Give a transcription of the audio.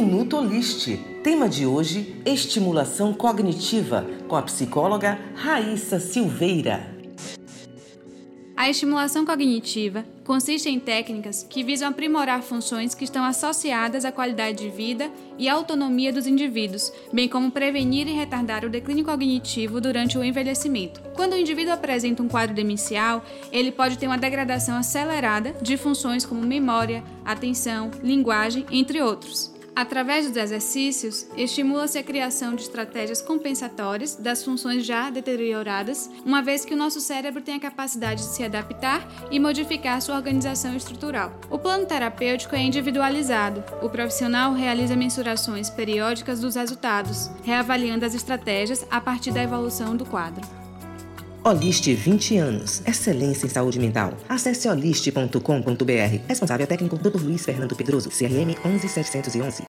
Minuto Olist. Tema de hoje: estimulação cognitiva, com a psicóloga Raíssa Silveira. A estimulação cognitiva consiste em técnicas que visam aprimorar funções que estão associadas à qualidade de vida e autonomia dos indivíduos, bem como prevenir e retardar o declínio cognitivo durante o envelhecimento. Quando o indivíduo apresenta um quadro demencial, ele pode ter uma degradação acelerada de funções como memória, atenção, linguagem, entre outros. Através dos exercícios, estimula-se a criação de estratégias compensatórias das funções já deterioradas, uma vez que o nosso cérebro tem a capacidade de se adaptar e modificar sua organização estrutural. O plano terapêutico é individualizado. O profissional realiza mensurações periódicas dos resultados, reavaliando as estratégias a partir da evolução do quadro. Olist 20 anos. Excelência em saúde mental. Acesse olist.com.br. Responsável técnico Dr. Luiz Fernando Pedroso, CRM 11711.